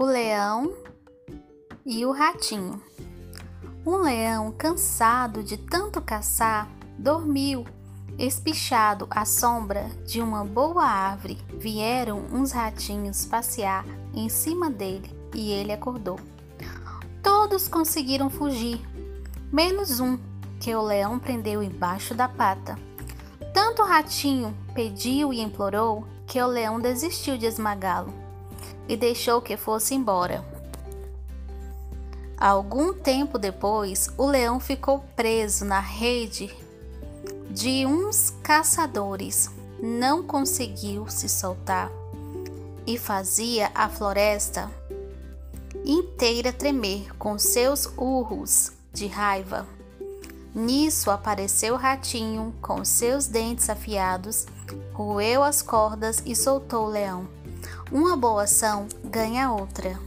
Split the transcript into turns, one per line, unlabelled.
O leão e o ratinho. Um leão, cansado de tanto caçar, dormiu, espichado à sombra de uma boa árvore. Vieram uns ratinhos passear em cima dele e ele acordou. Todos conseguiram fugir, menos um que o leão prendeu embaixo da pata. Tanto o ratinho pediu e implorou que o leão desistiu de esmagá-lo e deixou que fosse embora. Algum tempo depois, o leão ficou preso na rede de uns caçadores. Não conseguiu se soltar e fazia a floresta inteira tremer com seus urros de raiva. Nisso apareceu o ratinho com seus dentes afiados, roeu as cordas e soltou o leão. Uma boa ação ganha outra.